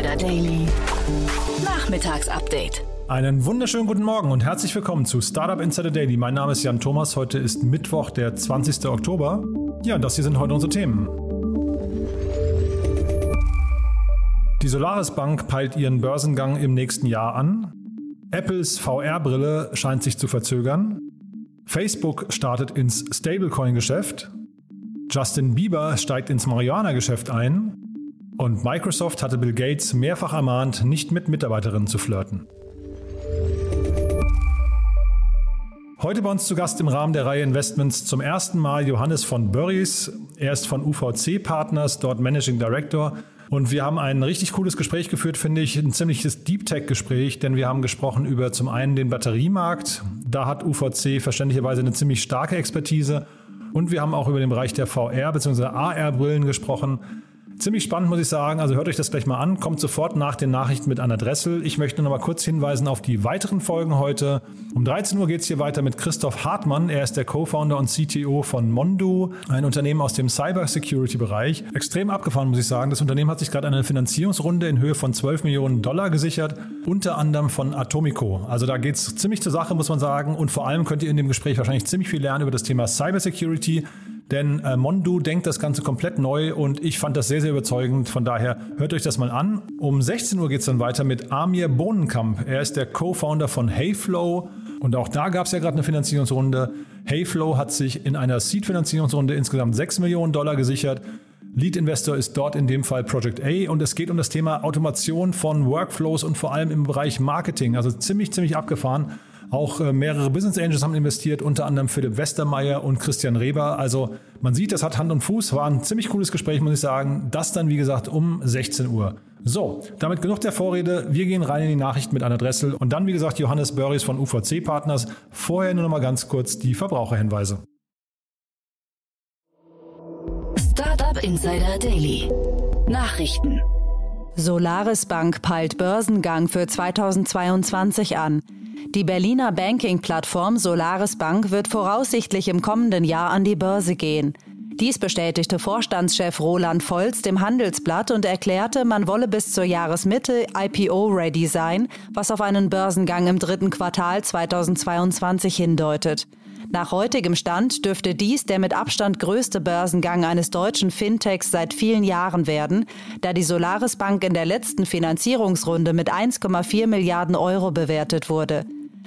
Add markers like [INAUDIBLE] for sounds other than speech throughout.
Insider Daily. Nachmittagsupdate. Einen wunderschönen guten Morgen und herzlich willkommen zu Startup Insider Daily. Mein Name ist Jan Thomas. Heute ist Mittwoch, der 20. Oktober. Ja, das hier sind heute unsere Themen. Die Solaris Bank peilt ihren Börsengang im nächsten Jahr an. Apples VR-Brille scheint sich zu verzögern. Facebook startet ins Stablecoin-Geschäft. Justin Bieber steigt ins Marihuana-Geschäft ein. Und Microsoft hatte Bill Gates mehrfach ermahnt, nicht mit Mitarbeiterinnen zu flirten. Heute bei uns zu Gast im Rahmen der Reihe Investments zum ersten Mal Johannes von Börries. Er ist von UVC Partners, dort Managing Director. Und wir haben ein richtig cooles Gespräch geführt, finde ich. Ein ziemliches Deep Tech-Gespräch, denn wir haben gesprochen über zum einen den Batteriemarkt. Da hat UVC verständlicherweise eine ziemlich starke Expertise. Und wir haben auch über den Bereich der VR- bzw. AR-Brillen gesprochen. Ziemlich spannend, muss ich sagen. Also hört euch das gleich mal an. Kommt sofort nach den Nachrichten mit Anna Dressel. Ich möchte noch mal kurz hinweisen auf die weiteren Folgen heute. Um 13 Uhr geht es hier weiter mit Christoph Hartmann. Er ist der Co-Founder und CTO von Mondu, ein Unternehmen aus dem Cyber-Security-Bereich. Extrem abgefahren, muss ich sagen. Das Unternehmen hat sich gerade eine Finanzierungsrunde in Höhe von 12 Millionen Dollar gesichert, unter anderem von Atomico. Also da geht es ziemlich zur Sache, muss man sagen. Und vor allem könnt ihr in dem Gespräch wahrscheinlich ziemlich viel lernen über das Thema Cyber-Security. Denn äh, Mondu denkt das Ganze komplett neu und ich fand das sehr, sehr überzeugend. Von daher hört euch das mal an. Um 16 Uhr geht es dann weiter mit Amir Bohnenkamp. Er ist der Co-Founder von Heyflow und auch da gab es ja gerade eine Finanzierungsrunde. Heyflow hat sich in einer Seed-Finanzierungsrunde insgesamt 6 Millionen Dollar gesichert. Lead Investor ist dort in dem Fall Project A und es geht um das Thema Automation von Workflows und vor allem im Bereich Marketing. Also ziemlich, ziemlich abgefahren. Auch äh, mehrere Business Angels haben investiert, unter anderem Philipp Westermeier und Christian Reber. Also man sieht, das hat Hand und Fuß. War ein ziemlich cooles Gespräch, muss ich sagen. Das dann, wie gesagt, um 16 Uhr. So, damit genug der Vorrede. Wir gehen rein in die Nachrichten mit Anna Dressel und dann, wie gesagt, Johannes Börries von UVC Partners. Vorher nur noch mal ganz kurz die Verbraucherhinweise. Startup Insider Daily. Nachrichten. Solaris Bank peilt Börsengang für 2022 an. Die Berliner Banking-Plattform Solaris Bank wird voraussichtlich im kommenden Jahr an die Börse gehen. Dies bestätigte Vorstandschef Roland Volz dem Handelsblatt und erklärte, man wolle bis zur Jahresmitte IPO-ready sein, was auf einen Börsengang im dritten Quartal 2022 hindeutet. Nach heutigem Stand dürfte dies der mit Abstand größte Börsengang eines deutschen Fintechs seit vielen Jahren werden, da die Solaris Bank in der letzten Finanzierungsrunde mit 1,4 Milliarden Euro bewertet wurde.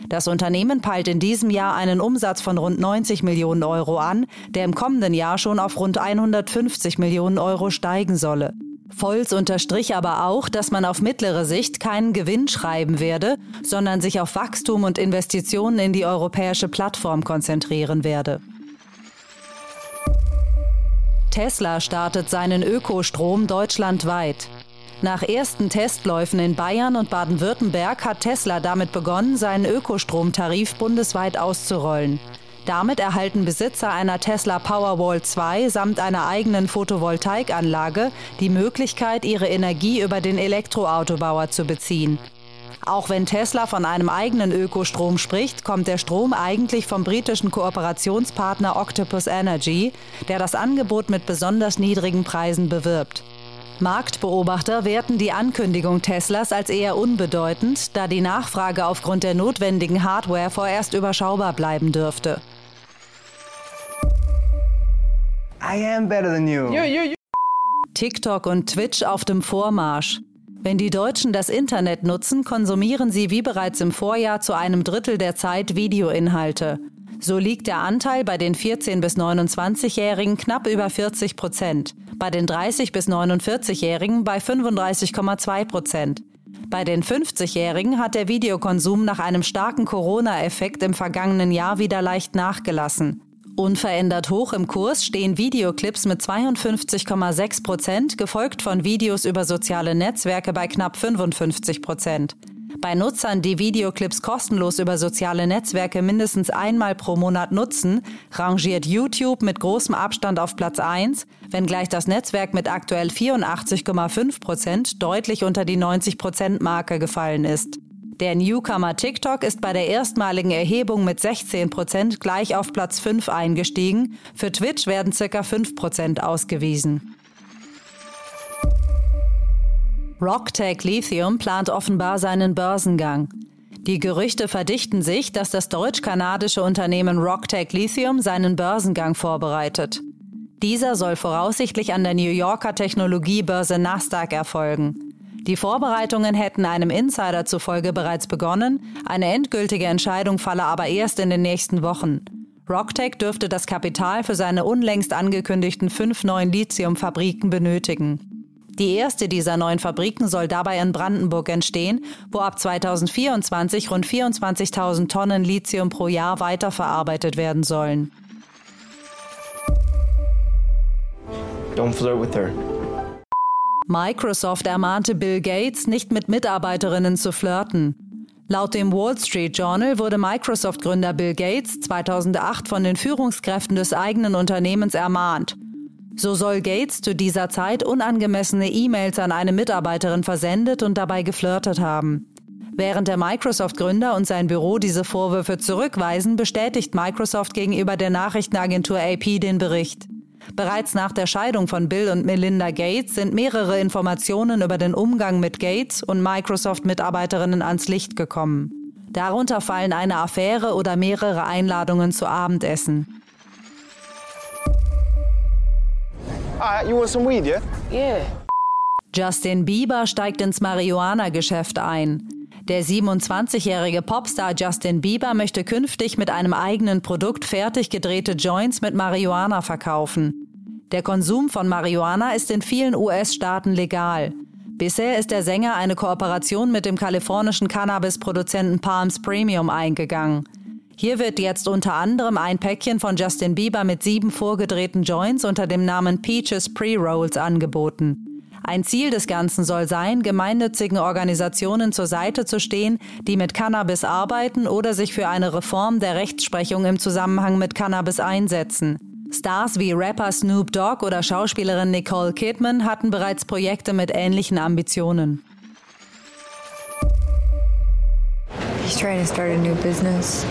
Das Unternehmen peilt in diesem Jahr einen Umsatz von rund 90 Millionen Euro an, der im kommenden Jahr schon auf rund 150 Millionen Euro steigen solle. Volz unterstrich aber auch, dass man auf mittlere Sicht keinen Gewinn schreiben werde, sondern sich auf Wachstum und Investitionen in die europäische Plattform konzentrieren werde. Tesla startet seinen Ökostrom deutschlandweit. Nach ersten Testläufen in Bayern und Baden-Württemberg hat Tesla damit begonnen, seinen Ökostromtarif bundesweit auszurollen. Damit erhalten Besitzer einer Tesla Powerwall 2 samt einer eigenen Photovoltaikanlage die Möglichkeit, ihre Energie über den Elektroautobauer zu beziehen. Auch wenn Tesla von einem eigenen Ökostrom spricht, kommt der Strom eigentlich vom britischen Kooperationspartner Octopus Energy, der das Angebot mit besonders niedrigen Preisen bewirbt. Marktbeobachter werten die Ankündigung Teslas als eher unbedeutend, da die Nachfrage aufgrund der notwendigen Hardware vorerst überschaubar bleiben dürfte. I am better than you. You, you, you. TikTok und Twitch auf dem Vormarsch. Wenn die Deutschen das Internet nutzen, konsumieren sie wie bereits im Vorjahr zu einem Drittel der Zeit Videoinhalte. So liegt der Anteil bei den 14- bis 29-Jährigen knapp über 40 Prozent, bei den 30- bis 49-Jährigen bei 35,2 Prozent. Bei den 50-Jährigen hat der Videokonsum nach einem starken Corona-Effekt im vergangenen Jahr wieder leicht nachgelassen. Unverändert hoch im Kurs stehen Videoclips mit 52,6 Prozent, gefolgt von Videos über soziale Netzwerke bei knapp 55 Prozent. Bei Nutzern, die Videoclips kostenlos über soziale Netzwerke mindestens einmal pro Monat nutzen, rangiert YouTube mit großem Abstand auf Platz 1, wenngleich das Netzwerk mit aktuell 84,5 Prozent deutlich unter die 90 Prozent Marke gefallen ist. Der Newcomer TikTok ist bei der erstmaligen Erhebung mit 16 Prozent gleich auf Platz 5 eingestiegen. Für Twitch werden ca. 5 Prozent ausgewiesen. Rocktech Lithium plant offenbar seinen Börsengang. Die Gerüchte verdichten sich, dass das deutsch-kanadische Unternehmen Rocktech Lithium seinen Börsengang vorbereitet. Dieser soll voraussichtlich an der New Yorker Technologiebörse Nasdaq erfolgen. Die Vorbereitungen hätten einem Insider zufolge bereits begonnen, eine endgültige Entscheidung falle aber erst in den nächsten Wochen. Rocktech dürfte das Kapital für seine unlängst angekündigten fünf neuen Lithiumfabriken benötigen. Die erste dieser neuen Fabriken soll dabei in Brandenburg entstehen, wo ab 2024 rund 24.000 Tonnen Lithium pro Jahr weiterverarbeitet werden sollen. Don't flirt with her. Microsoft ermahnte Bill Gates, nicht mit Mitarbeiterinnen zu flirten. Laut dem Wall Street Journal wurde Microsoft-Gründer Bill Gates 2008 von den Führungskräften des eigenen Unternehmens ermahnt. So soll Gates zu dieser Zeit unangemessene E-Mails an eine Mitarbeiterin versendet und dabei geflirtet haben. Während der Microsoft-Gründer und sein Büro diese Vorwürfe zurückweisen, bestätigt Microsoft gegenüber der Nachrichtenagentur AP den Bericht. Bereits nach der Scheidung von Bill und Melinda Gates sind mehrere Informationen über den Umgang mit Gates und Microsoft-Mitarbeiterinnen ans Licht gekommen. Darunter fallen eine Affäre oder mehrere Einladungen zu Abendessen. Alright, you want some weed, yeah? Yeah. Justin Bieber steigt ins Marihuana-Geschäft ein. Der 27-jährige Popstar Justin Bieber möchte künftig mit einem eigenen Produkt fertig gedrehte Joints mit Marihuana verkaufen. Der Konsum von Marihuana ist in vielen US-Staaten legal. Bisher ist der Sänger eine Kooperation mit dem kalifornischen Cannabis-Produzenten Palms Premium eingegangen. Hier wird jetzt unter anderem ein Päckchen von Justin Bieber mit sieben vorgedrehten Joints unter dem Namen Peaches Pre-Rolls angeboten. Ein Ziel des Ganzen soll sein, gemeinnützigen Organisationen zur Seite zu stehen, die mit Cannabis arbeiten oder sich für eine Reform der Rechtsprechung im Zusammenhang mit Cannabis einsetzen. Stars wie Rapper Snoop Dogg oder Schauspielerin Nicole Kidman hatten bereits Projekte mit ähnlichen Ambitionen. He's trying to start a new business.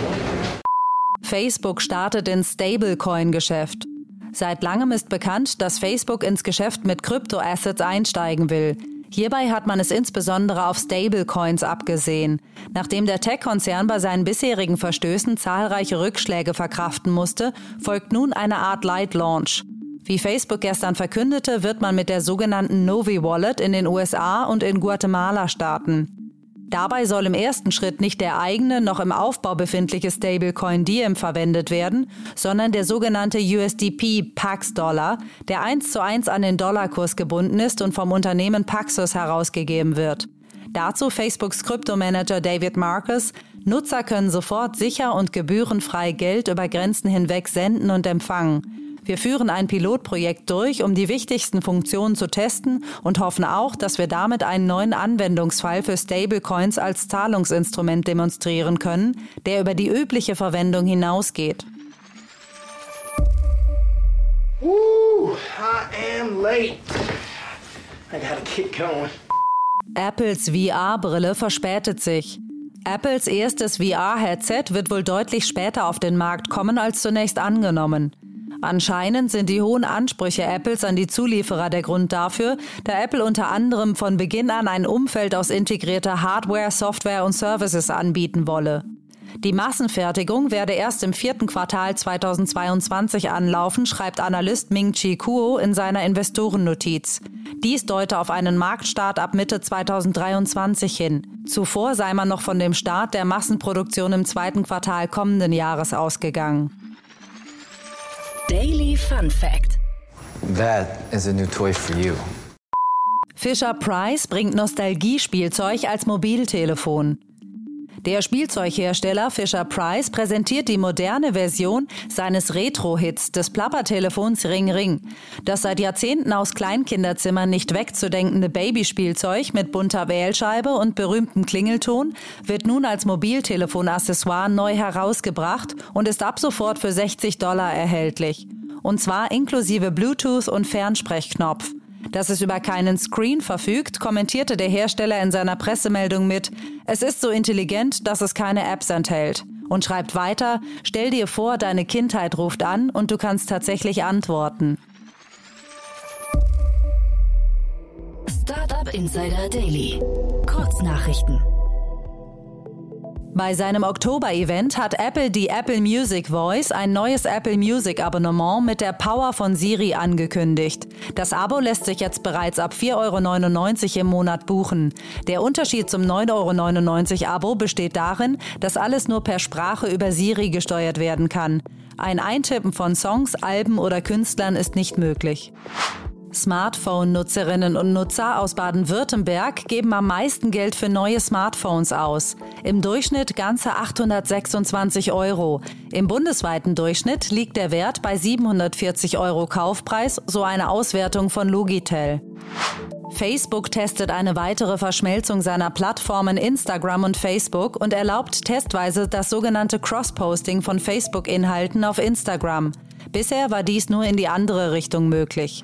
Facebook startet ins Stablecoin-Geschäft. Seit langem ist bekannt, dass Facebook ins Geschäft mit Kryptoassets einsteigen will. Hierbei hat man es insbesondere auf Stablecoins abgesehen. Nachdem der Tech-Konzern bei seinen bisherigen Verstößen zahlreiche Rückschläge verkraften musste, folgt nun eine Art Light Launch. Wie Facebook gestern verkündete, wird man mit der sogenannten Novi Wallet in den USA und in Guatemala starten. Dabei soll im ersten Schritt nicht der eigene, noch im Aufbau befindliche Stablecoin Diem verwendet werden, sondern der sogenannte USDP Pax Dollar, der eins zu eins an den Dollarkurs gebunden ist und vom Unternehmen Paxos herausgegeben wird. Dazu Facebooks Kryptomanager David Marcus. Nutzer können sofort sicher und gebührenfrei Geld über Grenzen hinweg senden und empfangen. Wir führen ein Pilotprojekt durch, um die wichtigsten Funktionen zu testen und hoffen auch, dass wir damit einen neuen Anwendungsfall für Stablecoins als Zahlungsinstrument demonstrieren können, der über die übliche Verwendung hinausgeht. Woo! I am late. I gotta get going. Apples VR-Brille verspätet sich. Apples erstes VR-Headset wird wohl deutlich später auf den Markt kommen als zunächst angenommen. Anscheinend sind die hohen Ansprüche Apples an die Zulieferer der Grund dafür, da Apple unter anderem von Beginn an ein Umfeld aus integrierter Hardware, Software und Services anbieten wolle. Die Massenfertigung werde erst im vierten Quartal 2022 anlaufen, schreibt Analyst Ming-Chi Kuo in seiner Investorennotiz. Dies deute auf einen Marktstart ab Mitte 2023 hin. Zuvor sei man noch von dem Start der Massenproduktion im zweiten Quartal kommenden Jahres ausgegangen. Daily Fun Fact. That is a new toy for you. Fisher Price bringt Nostalgiespielzeug als Mobiltelefon. Der Spielzeughersteller Fisher Price präsentiert die moderne Version seines Retro-Hits des Plappertelefons Ring Ring. Das seit Jahrzehnten aus Kleinkinderzimmern nicht wegzudenkende Babyspielzeug mit bunter Wählscheibe und berühmtem Klingelton wird nun als Mobiltelefon-Accessoire neu herausgebracht und ist ab sofort für 60 Dollar erhältlich. Und zwar inklusive Bluetooth und Fernsprechknopf. Dass es über keinen Screen verfügt, kommentierte der Hersteller in seiner Pressemeldung mit, es ist so intelligent, dass es keine Apps enthält. Und schreibt weiter, stell dir vor, deine Kindheit ruft an und du kannst tatsächlich antworten. Startup Insider Daily. Kurznachrichten. Bei seinem Oktober-Event hat Apple die Apple Music Voice, ein neues Apple Music Abonnement mit der Power von Siri angekündigt. Das Abo lässt sich jetzt bereits ab 4,99 Euro im Monat buchen. Der Unterschied zum 9,99 Euro Abo besteht darin, dass alles nur per Sprache über Siri gesteuert werden kann. Ein Eintippen von Songs, Alben oder Künstlern ist nicht möglich. Smartphone-Nutzerinnen und Nutzer aus Baden-Württemberg geben am meisten Geld für neue Smartphones aus. Im Durchschnitt ganze 826 Euro. Im bundesweiten Durchschnitt liegt der Wert bei 740 Euro Kaufpreis, so eine Auswertung von Logitel. Facebook testet eine weitere Verschmelzung seiner Plattformen Instagram und Facebook und erlaubt testweise das sogenannte Cross-Posting von Facebook-Inhalten auf Instagram. Bisher war dies nur in die andere Richtung möglich.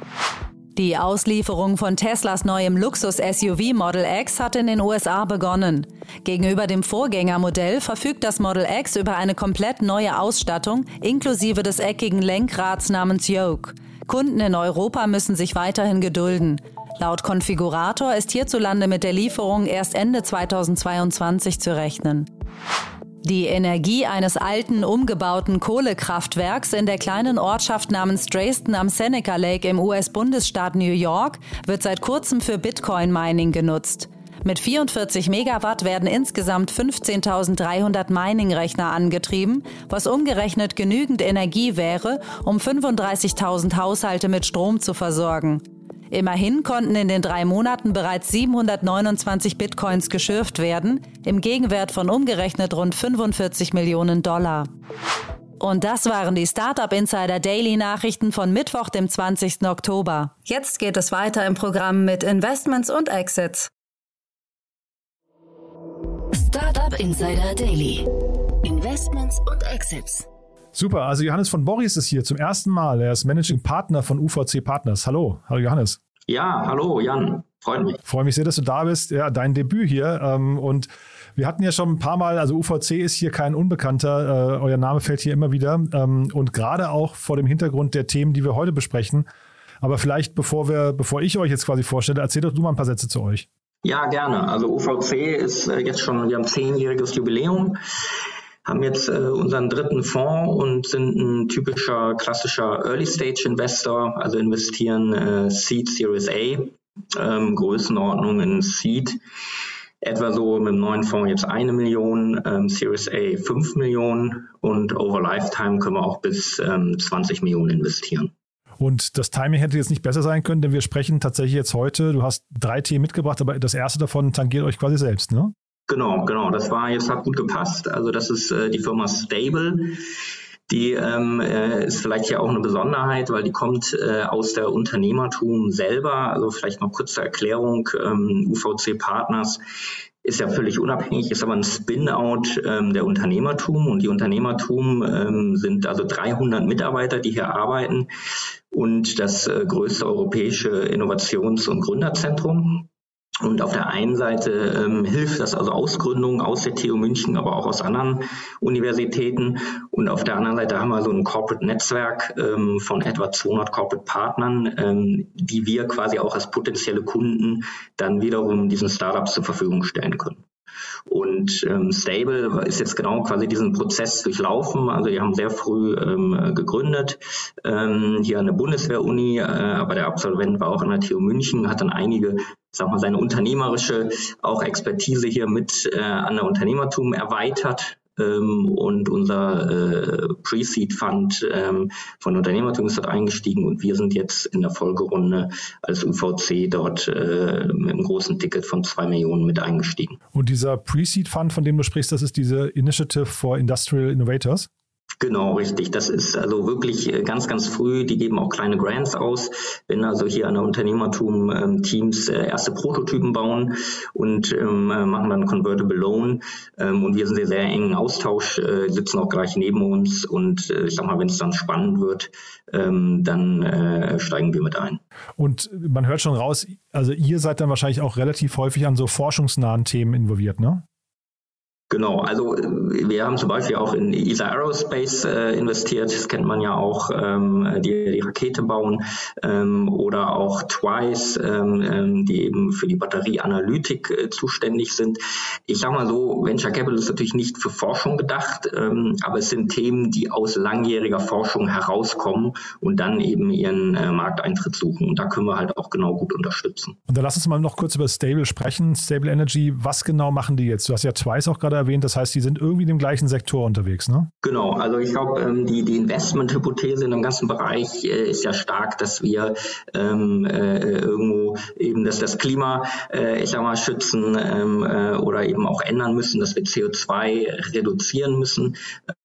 Die Auslieferung von Teslas neuem Luxus-SUV Model X hat in den USA begonnen. Gegenüber dem Vorgängermodell verfügt das Model X über eine komplett neue Ausstattung inklusive des eckigen Lenkrads namens Yoke. Kunden in Europa müssen sich weiterhin gedulden. Laut Konfigurator ist hierzulande mit der Lieferung erst Ende 2022 zu rechnen. Die Energie eines alten, umgebauten Kohlekraftwerks in der kleinen Ortschaft namens Dresden am Seneca Lake im US-Bundesstaat New York wird seit kurzem für Bitcoin-Mining genutzt. Mit 44 Megawatt werden insgesamt 15.300 Mining-Rechner angetrieben, was umgerechnet genügend Energie wäre, um 35.000 Haushalte mit Strom zu versorgen. Immerhin konnten in den drei Monaten bereits 729 Bitcoins geschürft werden, im Gegenwert von umgerechnet rund 45 Millionen Dollar. Und das waren die Startup Insider Daily Nachrichten von Mittwoch, dem 20. Oktober. Jetzt geht es weiter im Programm mit Investments und Exits. Startup Insider Daily. Investments und Exits. Super, also Johannes von Boris ist hier zum ersten Mal. Er ist Managing Partner von UVC Partners. Hallo, hallo Johannes. Ja, hallo Jan, freut mich. Freue mich sehr, dass du da bist. Ja, dein Debüt hier. Ähm, und wir hatten ja schon ein paar Mal, also UVC ist hier kein Unbekannter. Äh, euer Name fällt hier immer wieder. Ähm, und gerade auch vor dem Hintergrund der Themen, die wir heute besprechen. Aber vielleicht, bevor wir, bevor ich euch jetzt quasi vorstelle, erzähl doch du mal ein paar Sätze zu euch. Ja, gerne. Also UVC ist äh, jetzt schon, wir haben zehnjähriges Jubiläum haben jetzt äh, unseren dritten Fonds und sind ein typischer klassischer Early-Stage-Investor, also investieren äh, Seed Series A, ähm, Größenordnung in Seed, etwa so mit dem neuen Fonds jetzt eine Million, ähm, Series A fünf Millionen und over Lifetime können wir auch bis ähm, 20 Millionen investieren. Und das Timing hätte jetzt nicht besser sein können, denn wir sprechen tatsächlich jetzt heute, du hast drei Themen mitgebracht, aber das erste davon tangiert euch quasi selbst, ne? Genau, genau. Das war jetzt hat gut gepasst. Also das ist äh, die Firma Stable. Die ähm, äh, ist vielleicht ja auch eine Besonderheit, weil die kommt äh, aus der Unternehmertum selber. Also vielleicht noch kurze Erklärung. Ähm, UVC Partners ist ja völlig unabhängig, ist aber ein Spin-out ähm, der Unternehmertum und die Unternehmertum ähm, sind also 300 Mitarbeiter, die hier arbeiten und das äh, größte europäische Innovations- und Gründerzentrum. Und auf der einen Seite ähm, hilft das also Ausgründungen aus der TU München, aber auch aus anderen Universitäten. Und auf der anderen Seite haben wir so ein Corporate Netzwerk ähm, von etwa 200 Corporate Partnern, ähm, die wir quasi auch als potenzielle Kunden dann wiederum diesen Startups zur Verfügung stellen können. Und ähm, Stable ist jetzt genau quasi diesen Prozess durchlaufen. Also die haben sehr früh ähm, gegründet, ähm, hier an der Bundeswehr-Uni, äh, aber der Absolvent war auch an der TU München, hat dann einige sag mal, seine unternehmerische auch Expertise hier mit äh, an der Unternehmertum erweitert und unser äh, Pre-Seed-Fund ähm, von Unternehmertum ist dort eingestiegen und wir sind jetzt in der Folgerunde als UVC dort äh, mit einem großen Ticket von zwei Millionen mit eingestiegen. Und dieser Pre-Seed-Fund, von dem du sprichst, das ist diese Initiative for Industrial Innovators? Genau, richtig. Das ist also wirklich äh, ganz, ganz früh. Die geben auch kleine Grants aus, wenn also hier an der Unternehmertum ähm, Teams äh, erste Prototypen bauen und ähm, äh, machen dann Convertible Loan. Ähm, und wir sind sehr, sehr engen Austausch, sitzen auch gleich neben uns. Und ich sag mal, wenn es dann spannend wird, dann steigen wir mit ein. Und man hört schon raus, also ihr seid dann wahrscheinlich auch relativ häufig an so forschungsnahen Themen involviert, ne? Genau, also wir haben zum Beispiel auch in ESA Aerospace äh, investiert, das kennt man ja auch, ähm, die die Rakete bauen ähm, oder auch Twice, ähm, ähm, die eben für die Batterieanalytik äh, zuständig sind. Ich sage mal so, Venture Capital ist natürlich nicht für Forschung gedacht, ähm, aber es sind Themen, die aus langjähriger Forschung herauskommen und dann eben ihren äh, Markteintritt suchen. Und da können wir halt auch genau gut unterstützen. Und dann lass uns mal noch kurz über Stable sprechen. Stable Energy, was genau machen die jetzt? Du hast ja Twice auch gerade erwähnt. Das heißt, die sind irgendwie dem gleichen Sektor unterwegs, ne? Genau. Also ich glaube, ähm, die, die Investment-Hypothese in dem ganzen Bereich äh, ist ja stark, dass wir ähm, äh, irgendwo eben dass das Klima, äh, ich sag mal, schützen ähm, äh, oder eben auch ändern müssen, dass wir CO2 reduzieren müssen.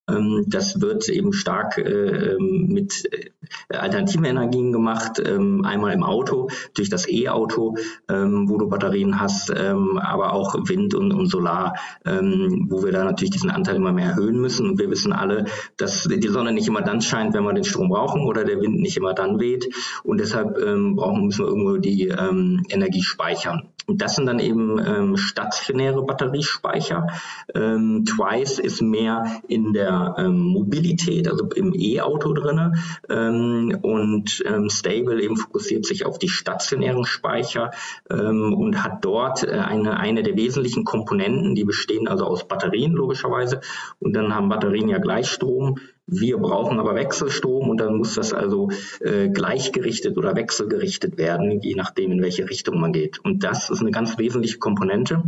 Ähm, das wird eben stark äh, ähm, mit äh, alternativen Energien gemacht. Ähm, einmal im Auto, durch das E-Auto, wo du Batterien hast, aber auch Wind und, und Solar, wo wir da natürlich diesen Anteil immer mehr erhöhen müssen. Und wir wissen alle, dass die Sonne nicht immer dann scheint, wenn wir den Strom brauchen oder der Wind nicht immer dann weht. Und deshalb brauchen, müssen wir irgendwo die Energie speichern. Und das sind dann eben ähm, stationäre Batteriespeicher. Ähm, Twice ist mehr in der ähm, Mobilität, also im E-Auto drinne. Ähm, und ähm, Stable eben fokussiert sich auf die stationären Speicher ähm, und hat dort äh, eine, eine der wesentlichen Komponenten, die bestehen also aus Batterien logischerweise. Und dann haben Batterien ja Gleichstrom. Wir brauchen aber Wechselstrom und dann muss das also äh, gleichgerichtet oder wechselgerichtet werden, je nachdem, in welche Richtung man geht. Und das ist eine ganz wesentliche Komponente.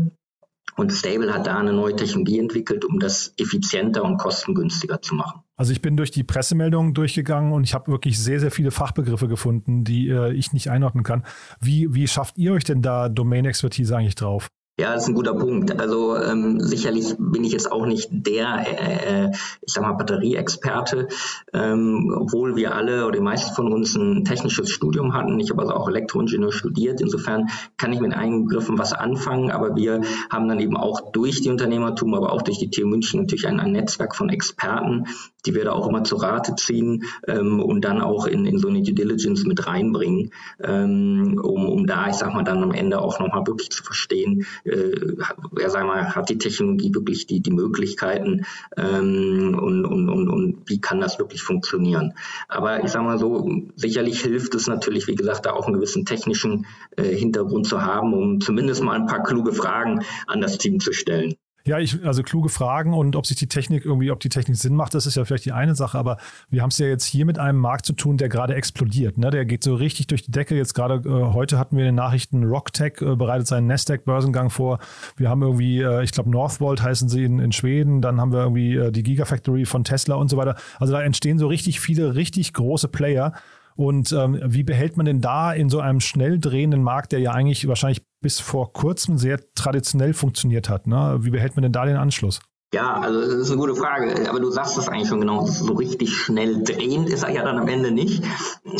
Und Stable hat da eine neue Technologie entwickelt, um das effizienter und kostengünstiger zu machen. Also ich bin durch die Pressemeldungen durchgegangen und ich habe wirklich sehr, sehr viele Fachbegriffe gefunden, die äh, ich nicht einordnen kann. Wie, wie schafft ihr euch denn da Domain-Expertise eigentlich drauf? Ja, das ist ein guter Punkt. Also ähm, sicherlich bin ich jetzt auch nicht der, äh, äh, ich sag mal, Batterieexperte, ähm, obwohl wir alle oder die meisten von uns ein technisches Studium hatten. Ich habe also auch Elektroingenieur studiert. Insofern kann ich mit einigen Begriffen was anfangen, aber wir haben dann eben auch durch die Unternehmertum, aber auch durch die TU München natürlich ein, ein Netzwerk von Experten, die wir da auch immer zu Rate ziehen ähm, und dann auch in, in so eine Due Diligence mit reinbringen, ähm, um, um da, ich sag mal, dann am Ende auch nochmal wirklich zu verstehen, ja, sag mal, hat die Technologie wirklich die, die Möglichkeiten ähm, und, und, und, und wie kann das wirklich funktionieren. Aber ich sag mal so, sicherlich hilft es natürlich, wie gesagt, da auch einen gewissen technischen äh, Hintergrund zu haben, um zumindest mal ein paar kluge Fragen an das Team zu stellen. Ja, ich, also kluge Fragen und ob sich die Technik irgendwie, ob die Technik Sinn macht, das ist ja vielleicht die eine Sache, aber wir haben es ja jetzt hier mit einem Markt zu tun, der gerade explodiert. Ne? Der geht so richtig durch die Decke. Jetzt gerade äh, heute hatten wir in den Nachrichten, Rocktech äh, bereitet seinen Nasdaq-Börsengang vor. Wir haben irgendwie, äh, ich glaube, Northvolt heißen sie in, in Schweden, dann haben wir irgendwie äh, die Gigafactory von Tesla und so weiter. Also da entstehen so richtig viele, richtig große Player. Und ähm, wie behält man denn da in so einem schnell drehenden Markt, der ja eigentlich wahrscheinlich bis vor kurzem sehr traditionell funktioniert hat, ne? wie behält man denn da den Anschluss? Ja, also das ist eine gute Frage. Aber du sagst es eigentlich schon genau. So richtig schnell drehend ist er ja dann am Ende nicht.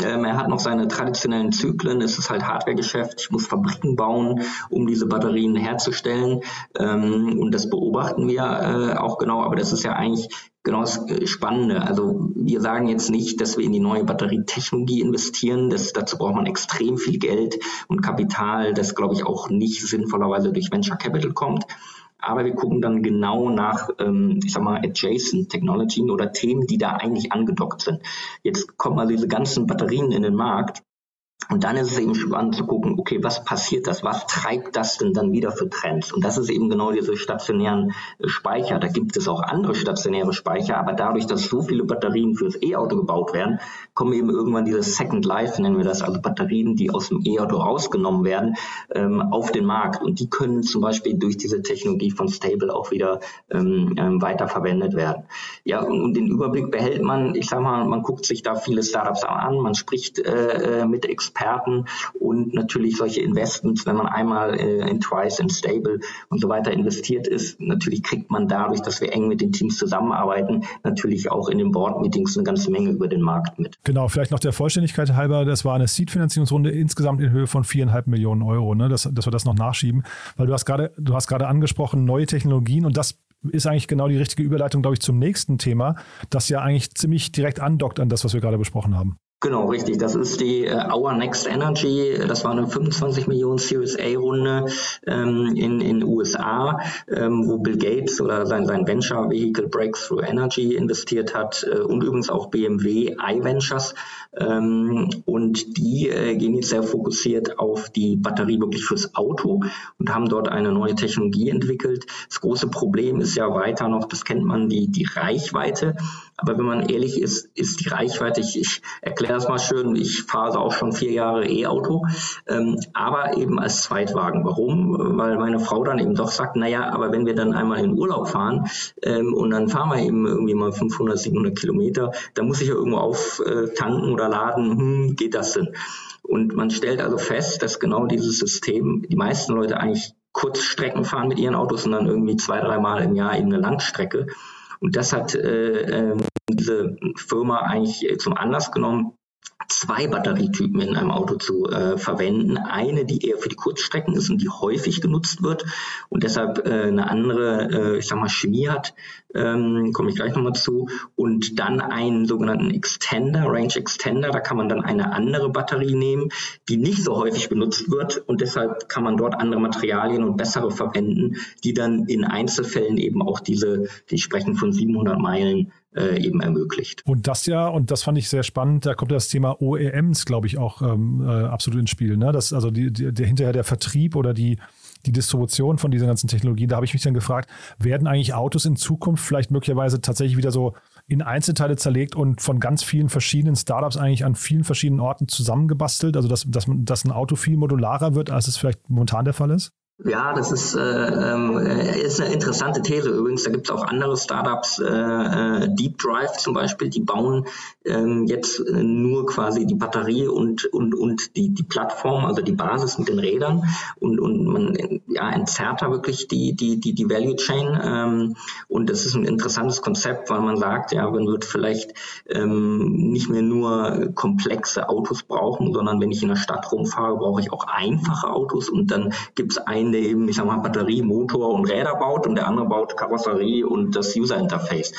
Ähm, er hat noch seine traditionellen Zyklen. Es ist halt Hardwaregeschäft. Ich muss Fabriken bauen, um diese Batterien herzustellen. Ähm, und das beobachten wir äh, auch genau. Aber das ist ja eigentlich genau das äh, Spannende. Also wir sagen jetzt nicht, dass wir in die neue Batterietechnologie investieren. Das, dazu braucht man extrem viel Geld und Kapital, das glaube ich auch nicht sinnvollerweise durch Venture Capital kommt. Aber wir gucken dann genau nach, ähm, ich sag mal, adjacent Technologien oder Themen, die da eigentlich angedockt sind. Jetzt kommen also diese ganzen Batterien in den Markt und dann ist es eben spannend zu gucken, okay, was passiert das? Was treibt das denn dann wieder für Trends? Und das ist eben genau diese stationären äh, Speicher. Da gibt es auch andere stationäre Speicher, aber dadurch, dass so viele Batterien fürs E-Auto gebaut werden, kommen eben irgendwann diese Second Life, nennen wir das, also Batterien, die aus dem E-Auto rausgenommen werden, ähm, auf den Markt. Und die können zum Beispiel durch diese Technologie von Stable auch wieder ähm, ähm, weiterverwendet werden. Ja, und, und, den Überblick behält man, ich sag mal, man guckt sich da viele Startups an, man spricht äh, äh mit Experten und natürlich solche Investments, wenn man einmal äh, in Twice, in Stable und so weiter investiert ist, natürlich kriegt man dadurch, dass wir eng mit den Teams zusammenarbeiten, natürlich auch in den Board-Meetings eine ganze Menge über den Markt mit. Genau, vielleicht noch der Vollständigkeit halber, das war eine Seed-Finanzierungsrunde insgesamt in Höhe von viereinhalb Millionen Euro, ne? dass, dass wir das noch nachschieben, weil du hast gerade, du hast gerade angesprochen, neue Technologien und das ist eigentlich genau die richtige Überleitung, glaube ich, zum nächsten Thema, das ja eigentlich ziemlich direkt andockt an das, was wir gerade besprochen haben. Genau, richtig. Das ist die äh, Our Next Energy. Das war eine 25 Millionen Series A Runde ähm, in in USA, ähm, wo Bill Gates oder sein sein Venture Vehicle Breakthrough Energy investiert hat äh, und übrigens auch BMW iVentures. Ähm, und die äh, gehen jetzt sehr fokussiert auf die Batterie wirklich fürs Auto und haben dort eine neue Technologie entwickelt. Das große Problem ist ja weiter noch, das kennt man, die die Reichweite. Aber wenn man ehrlich ist, ist die Reichweite, ich, ich erkläre das mal schön, ich fahre auch schon vier Jahre E-Auto, ähm, aber eben als Zweitwagen. Warum? Weil meine Frau dann eben doch sagt, naja, aber wenn wir dann einmal in Urlaub fahren ähm, und dann fahren wir eben irgendwie mal 500, 700 Kilometer, dann muss ich ja irgendwo auftanken oder laden, hm, geht das denn? Und man stellt also fest, dass genau dieses System die meisten Leute eigentlich Kurzstrecken fahren mit ihren Autos und dann irgendwie zwei, dreimal im Jahr eben eine Langstrecke. Und das hat äh, ähm, diese Firma eigentlich zum Anlass genommen, zwei Batterietypen in einem Auto zu äh, verwenden. Eine, die eher für die Kurzstrecken ist und die häufig genutzt wird und deshalb äh, eine andere, äh, ich sag mal, Chemie hat, ähm, komme ich gleich nochmal zu. Und dann einen sogenannten Extender, Range Extender, da kann man dann eine andere Batterie nehmen, die nicht so häufig benutzt wird und deshalb kann man dort andere Materialien und bessere verwenden, die dann in Einzelfällen eben auch diese, die sprechen von 700 Meilen, äh, eben ermöglicht. Und das ja, und das fand ich sehr spannend, da kommt das Thema OEMs, glaube ich, auch ähm, äh, absolut ins Spiel. Ne? Das, also die, die, der, hinterher der Vertrieb oder die, die Distribution von dieser ganzen Technologie, da habe ich mich dann gefragt, werden eigentlich Autos in Zukunft vielleicht möglicherweise tatsächlich wieder so in Einzelteile zerlegt und von ganz vielen verschiedenen Startups eigentlich an vielen verschiedenen Orten zusammengebastelt, also dass, dass, dass ein Auto viel modularer wird, als es vielleicht momentan der Fall ist? Ja, das ist, äh, äh, ist eine interessante These übrigens. Da gibt es auch andere Startups, äh, äh, Deep Drive zum Beispiel, die bauen ähm, jetzt äh, nur quasi die Batterie und, und, und die, die Plattform, also die Basis mit den Rädern und, und man ja, entzerrt da wirklich die, die, die, die Value Chain. Ähm, und das ist ein interessantes Konzept, weil man sagt, ja, man wird vielleicht ähm, nicht mehr nur komplexe Autos brauchen, sondern wenn ich in der Stadt rumfahre, brauche ich auch einfache Autos und dann gibt es ein einen, der eben, ich sag mal, Batterie, Motor und Räder baut und der andere baut Karosserie und das User Interface.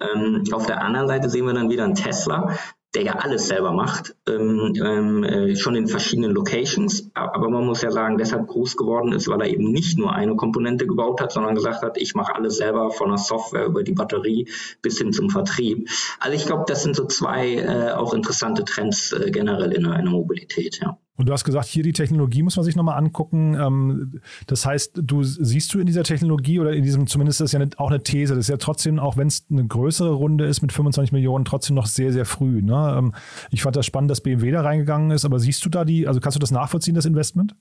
Ähm, auf der anderen Seite sehen wir dann wieder einen Tesla, der ja alles selber macht, ähm, ähm, äh, schon in verschiedenen Locations. Aber man muss ja sagen, deshalb groß geworden ist, weil er eben nicht nur eine Komponente gebaut hat, sondern gesagt hat, ich mache alles selber von der Software über die Batterie bis hin zum Vertrieb. Also ich glaube, das sind so zwei äh, auch interessante Trends äh, generell in der, in der Mobilität. Ja. Und du hast gesagt, hier die Technologie muss man sich nochmal angucken. Ähm, das heißt, du siehst du in dieser Technologie oder in diesem, zumindest ist ja auch eine These, das ist ja trotzdem, auch wenn es eine größere Runde ist mit 25 Millionen, trotzdem noch sehr, sehr früh. Ne? Ähm, ich fand das spannend, dass BMW da reingegangen ist, aber siehst du da die, also kannst du das nachvollziehen, das Investment?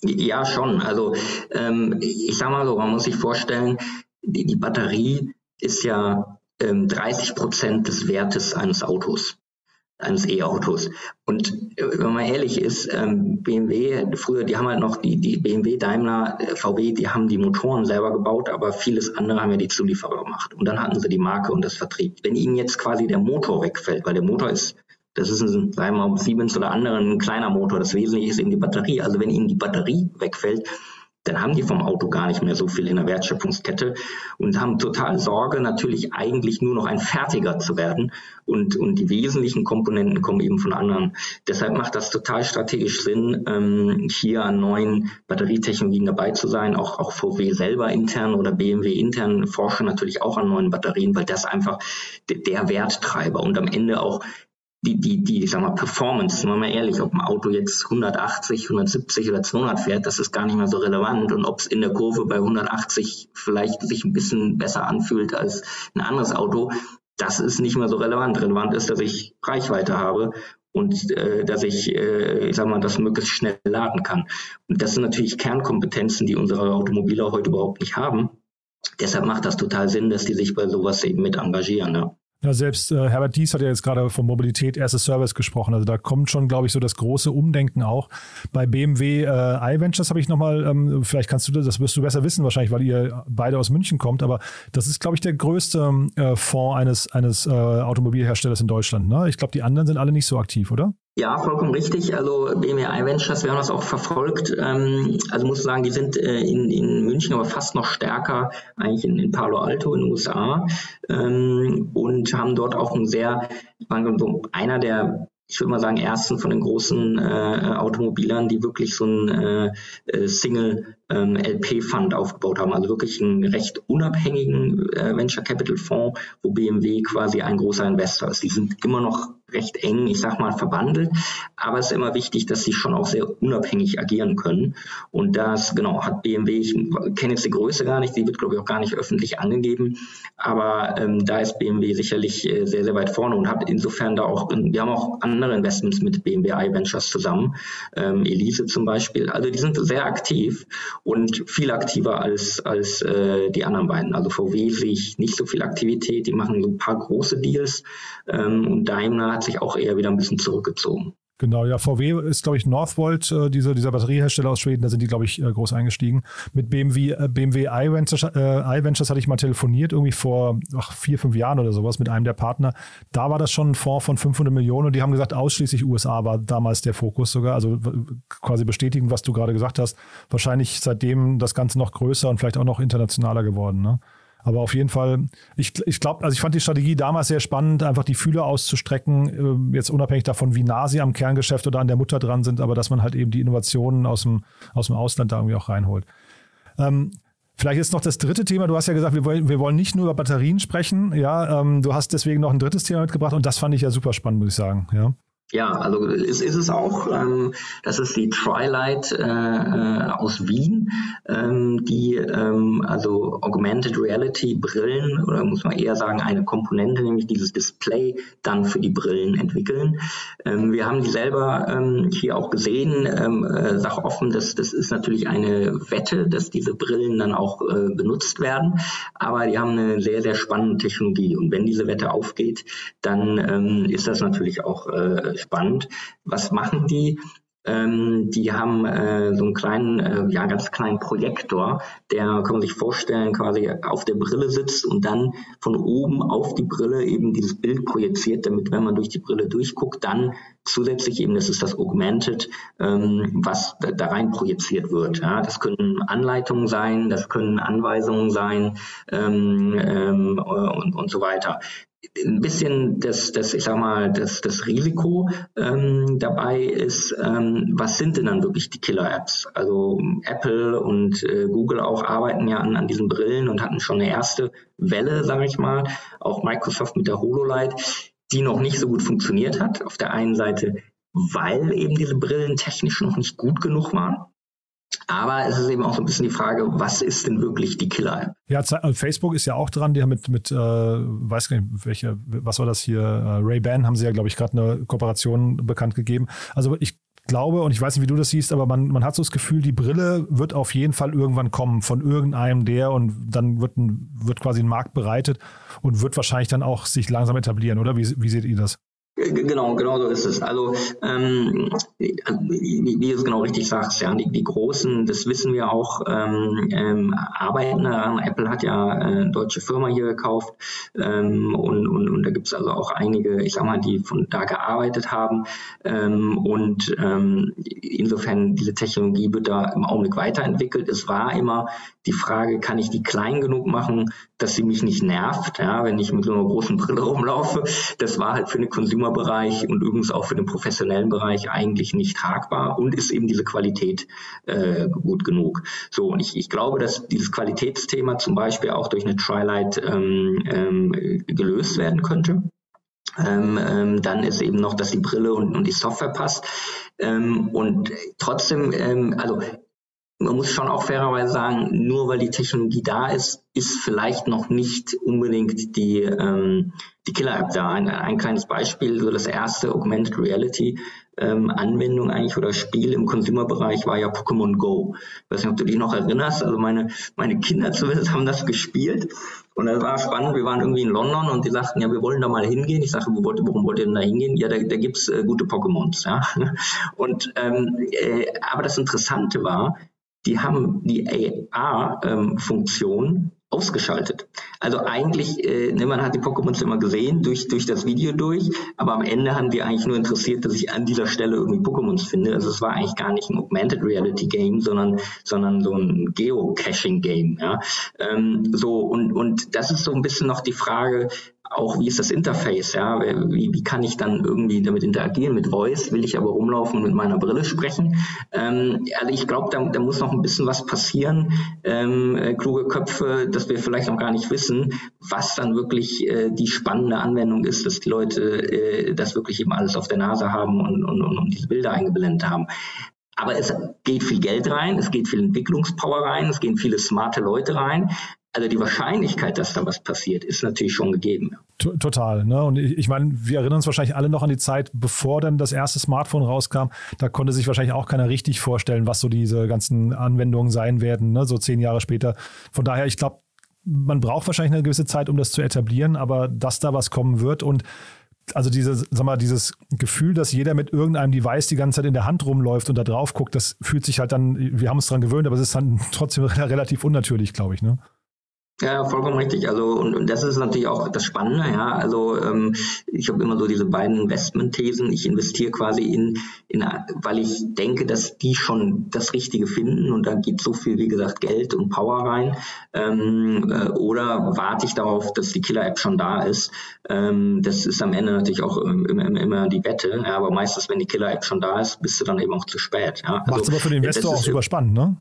Ja, schon. Also ähm, ich sag mal so, man muss sich vorstellen, die Batterie ist ja 30 Prozent des Wertes eines Autos eines E-Autos. Und äh, wenn man ehrlich ist, ähm, BMW, früher, die haben halt noch die, die BMW, Daimler, äh, VW, die haben die Motoren selber gebaut, aber vieles andere haben ja die Zulieferer gemacht. Und dann hatten sie die Marke und das Vertrieb. Wenn ihnen jetzt quasi der Motor wegfällt, weil der Motor ist, das ist ein, sagen wir mal, Siemens oder anderen ein kleiner Motor, das Wesentliche ist eben die Batterie. Also wenn ihnen die Batterie wegfällt, dann haben die vom Auto gar nicht mehr so viel in der Wertschöpfungskette und haben total Sorge, natürlich eigentlich nur noch ein Fertiger zu werden. Und, und die wesentlichen Komponenten kommen eben von anderen. Deshalb macht das total strategisch Sinn, ähm, hier an neuen Batterietechnologien dabei zu sein. Auch, auch VW selber intern oder BMW intern forschen natürlich auch an neuen Batterien, weil das einfach der Werttreiber und am Ende auch die, die, die, ich sag mal, Performance, sind wir mal ehrlich, ob ein Auto jetzt 180, 170 oder 200 fährt, das ist gar nicht mehr so relevant. Und ob es in der Kurve bei 180 vielleicht sich ein bisschen besser anfühlt als ein anderes Auto, das ist nicht mehr so relevant. Relevant ist, dass ich Reichweite habe und äh, dass ich, äh, ich sag mal, das möglichst schnell laden kann. Und das sind natürlich Kernkompetenzen, die unsere Automobile heute überhaupt nicht haben. Deshalb macht das total Sinn, dass die sich bei sowas eben mit engagieren. Ja. Ja, selbst äh, Herbert Dies hat ja jetzt gerade von Mobilität as a Service gesprochen. Also da kommt schon, glaube ich, so das große Umdenken auch. Bei BMW äh, iVentures habe ich nochmal, ähm, vielleicht kannst du das, das wirst du besser wissen wahrscheinlich, weil ihr beide aus München kommt, aber das ist, glaube ich, der größte äh, Fonds eines, eines äh, Automobilherstellers in Deutschland. Ne? Ich glaube, die anderen sind alle nicht so aktiv, oder? Ja, vollkommen richtig. Also BMW iVentures, wir haben das auch verfolgt. Ähm, also muss sagen, die sind äh, in, in München aber fast noch stärker eigentlich in, in Palo Alto in den USA ähm, und haben dort auch ein sehr, einer der ich würde mal sagen, ersten von den großen äh, Automobilern, die wirklich so ein äh, Single ähm, LP-Fund aufgebaut haben. Also wirklich einen recht unabhängigen Venture Capital Fonds, wo BMW quasi ein großer Investor ist. Die sind immer noch recht eng, ich sag mal, verbandelt. Aber es ist immer wichtig, dass sie schon auch sehr unabhängig agieren können. Und das, genau, hat BMW, ich kenne jetzt die Größe gar nicht, die wird, glaube ich, auch gar nicht öffentlich angegeben. Aber ähm, da ist BMW sicherlich äh, sehr, sehr weit vorne und hat insofern da auch, wir haben auch andere Investments mit BMW iVentures zusammen, ähm, Elise zum Beispiel. Also die sind sehr aktiv und viel aktiver als, als äh, die anderen beiden. Also VW sehe ich nicht so viel Aktivität, die machen so ein paar große Deals ähm, und Daimler hat sich auch eher wieder ein bisschen zurückgezogen. Genau, ja, VW ist, glaube ich, Northvolt, äh, diese, dieser Batteriehersteller aus Schweden, da sind die, glaube ich, äh, groß eingestiegen. Mit BMW, äh, BMW iVentures, äh, iVentures hatte ich mal telefoniert, irgendwie vor ach, vier, fünf Jahren oder sowas mit einem der Partner. Da war das schon ein Fonds von 500 Millionen und die haben gesagt, ausschließlich USA war damals der Fokus sogar. Also quasi bestätigen, was du gerade gesagt hast. Wahrscheinlich seitdem das Ganze noch größer und vielleicht auch noch internationaler geworden. Ne? Aber auf jeden Fall, ich, ich glaube, also ich fand die Strategie damals sehr spannend, einfach die Fühler auszustrecken, äh, jetzt unabhängig davon, wie nah sie am Kerngeschäft oder an der Mutter dran sind, aber dass man halt eben die Innovationen aus dem, aus dem Ausland da irgendwie auch reinholt. Ähm, Vielleicht ist noch das dritte Thema. Du hast ja gesagt, wir wollen, wir wollen nicht nur über Batterien sprechen. Ja, ähm, du hast deswegen noch ein drittes Thema mitgebracht und das fand ich ja super spannend, muss ich sagen. Ja. Ja, also ist, ist es auch. Ähm, das ist die Trilight äh, äh, aus Wien, ähm, die ähm, also Augmented Reality Brillen oder muss man eher sagen eine Komponente, nämlich dieses Display dann für die Brillen entwickeln. Ähm, wir haben die selber ähm, hier auch gesehen. Ähm, äh, sag offen, das, das ist natürlich eine Wette, dass diese Brillen dann auch äh, benutzt werden, aber die haben eine sehr, sehr spannende Technologie und wenn diese Wette aufgeht, dann ist das natürlich auch äh, spannend. Was machen die? Ähm, die haben äh, so einen kleinen, äh, ja, ganz kleinen Projektor, der kann man sich vorstellen, quasi auf der Brille sitzt und dann von oben auf die Brille eben dieses Bild projiziert, damit, wenn man durch die Brille durchguckt, dann zusätzlich eben, das ist das Augmented, ähm, was da, da, rein projiziert wird. Ja, das können Anleitungen sein, das können Anweisungen sein ähm, ähm, und, und so weiter ein bisschen das, das ich sag mal, das, das Risiko ähm, dabei ist, ähm, was sind denn dann wirklich die Killer-Apps? Also Apple und äh, Google auch arbeiten ja an, an diesen Brillen und hatten schon eine erste Welle, sage ich mal, auch Microsoft mit der HoloLight, die noch nicht so gut funktioniert hat. Auf der einen Seite, weil eben diese Brillen technisch noch nicht gut genug waren. Aber es ist eben auch so ein bisschen die Frage, was ist denn wirklich die Killer-App? Ja, äh, Facebook ist ja auch dran, die haben mit, mit äh, weiß gar nicht, welche, was war das hier, äh, Ray-Ban haben sie ja, glaube ich, gerade eine Kooperation bekannt gegeben. Also ich glaube, und ich weiß nicht, wie du das siehst, aber man, man hat so das Gefühl, die Brille wird auf jeden Fall irgendwann kommen von irgendeinem der und dann wird, ein, wird quasi ein Markt bereitet und wird wahrscheinlich dann auch sich langsam etablieren, oder? Wie, wie seht ihr das? Genau, genau so ist es. Also ähm, wie, wie du es genau richtig sagst, ja, die, die Großen, das wissen wir auch, ähm, ähm, arbeiten daran. Apple hat ja äh, eine deutsche Firma hier gekauft ähm, und, und, und da gibt es also auch einige, ich sag mal, die von da gearbeitet haben. Ähm, und ähm, insofern, diese Technologie wird da im Augenblick weiterentwickelt. Es war immer die Frage, kann ich die klein genug machen, dass sie mich nicht nervt, ja, wenn ich mit so einer großen Brille rumlaufe. Das war halt für den Consumer-Bereich und übrigens auch für den professionellen Bereich eigentlich nicht tragbar und ist eben diese Qualität äh, gut genug. So, und ich, ich glaube, dass dieses Qualitätsthema zum Beispiel auch durch eine Trilight ähm, ähm, gelöst werden könnte. Ähm, ähm, dann ist eben noch, dass die Brille und, und die Software passt. Ähm, und trotzdem, ähm, also man muss schon auch fairerweise sagen, nur weil die Technologie da ist, ist vielleicht noch nicht unbedingt die, ähm, die Killer-App da. Ein, ein kleines Beispiel, so das erste Augmented Reality ähm, Anwendung eigentlich oder Spiel im Consumer-Bereich war ja Pokémon Go. Ich weiß nicht, ob du dich noch erinnerst. Also meine, meine Kinder [LAUGHS] zumindest haben das gespielt. Und das war spannend. Wir waren irgendwie in London und die sagten, ja, wir wollen da mal hingehen. Ich wollt, warum wollt ihr denn da hingehen? Ja, da, da gibt's äh, gute Pokémons. Ja? [LAUGHS] Und ähm, äh, aber das Interessante war, die haben die AR-Funktion ausgeschaltet. Also eigentlich, äh, ne, man hat die Pokémons immer gesehen durch, durch das Video durch, aber am Ende haben die eigentlich nur interessiert, dass ich an dieser Stelle irgendwie Pokémons finde. Also es war eigentlich gar nicht ein Augmented Reality Game, sondern, sondern so ein Geocaching Game. Ja? Ähm, so, und, und das ist so ein bisschen noch die Frage, auch wie ist das Interface, ja, wie, wie kann ich dann irgendwie damit interagieren mit Voice, will ich aber rumlaufen und mit meiner Brille sprechen. Ähm, also ich glaube, da, da muss noch ein bisschen was passieren, ähm, äh, kluge Köpfe, dass wir vielleicht noch gar nicht wissen, was dann wirklich äh, die spannende Anwendung ist, dass die Leute äh, das wirklich eben alles auf der Nase haben und, und, und, und diese Bilder eingeblendet haben. Aber es geht viel Geld rein, es geht viel Entwicklungspower rein, es gehen viele smarte Leute rein. Also die Wahrscheinlichkeit, dass da was passiert, ist natürlich schon gegeben. Total. Ne? Und ich, ich meine, wir erinnern uns wahrscheinlich alle noch an die Zeit, bevor dann das erste Smartphone rauskam. Da konnte sich wahrscheinlich auch keiner richtig vorstellen, was so diese ganzen Anwendungen sein werden, ne? so zehn Jahre später. Von daher, ich glaube, man braucht wahrscheinlich eine gewisse Zeit, um das zu etablieren, aber dass da was kommen wird und also dieses, sag mal, dieses Gefühl, dass jeder mit irgendeinem Device die ganze Zeit in der Hand rumläuft und da drauf guckt, das fühlt sich halt dann, wir haben uns dran gewöhnt, aber es ist dann [LAUGHS] trotzdem [LAUGHS] relativ unnatürlich, glaube ich, ne? Ja, vollkommen richtig. Also und, und das ist natürlich auch das Spannende. Ja, also ähm, ich habe immer so diese beiden Investmentthesen. Ich investiere quasi in, in, weil ich denke, dass die schon das Richtige finden und da geht so viel, wie gesagt, Geld und Power rein. Ähm, äh, oder warte ich darauf, dass die Killer-App schon da ist. Ähm, das ist am Ende natürlich auch immer, immer, immer die Wette. Ja, aber meistens, wenn die Killer-App schon da ist, bist du dann eben auch zu spät. Ja. Also, Macht aber für den Investor auch super spannend, ne?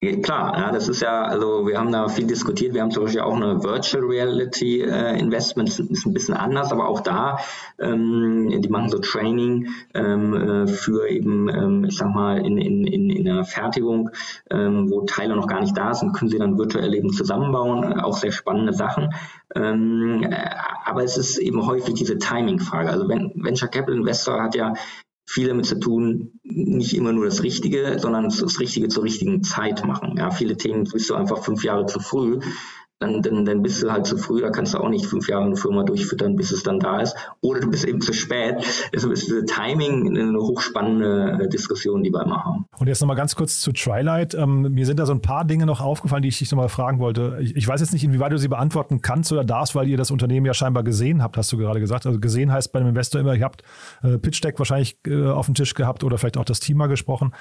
Klar, ja, das ist ja, also wir haben da viel diskutiert. Wir haben zum Beispiel auch eine Virtual Reality äh, Investment, ist ein bisschen anders, aber auch da, ähm, die machen so Training ähm, äh, für eben, ähm, ich sag mal, in, in, in, in der Fertigung, ähm, wo Teile noch gar nicht da sind, können sie dann virtuell eben zusammenbauen. Auch sehr spannende Sachen. Ähm, äh, aber es ist eben häufig diese Timing-Frage. Also wenn Venture Capital Investor hat ja viel damit zu tun, nicht immer nur das Richtige, sondern das Richtige zur richtigen Zeit machen. Ja, viele Themen bist du einfach fünf Jahre zu früh dann, dann, dann bist du halt zu früh, da kannst du auch nicht fünf Jahre eine Firma durchfüttern, bis es dann da ist. Oder du bist eben zu spät. Deshalb ist diese Timing eine hochspannende äh, Diskussion, die wir immer haben. Und jetzt nochmal ganz kurz zu Twilight. Ähm, mir sind da so ein paar Dinge noch aufgefallen, die ich dich nochmal fragen wollte. Ich, ich, weiß jetzt nicht, inwieweit du sie beantworten kannst oder darfst, weil ihr das Unternehmen ja scheinbar gesehen habt, hast du gerade gesagt. Also gesehen heißt bei einem Investor immer, ihr habt äh, Pitch Deck wahrscheinlich äh, auf dem Tisch gehabt oder vielleicht auch das Team mal gesprochen.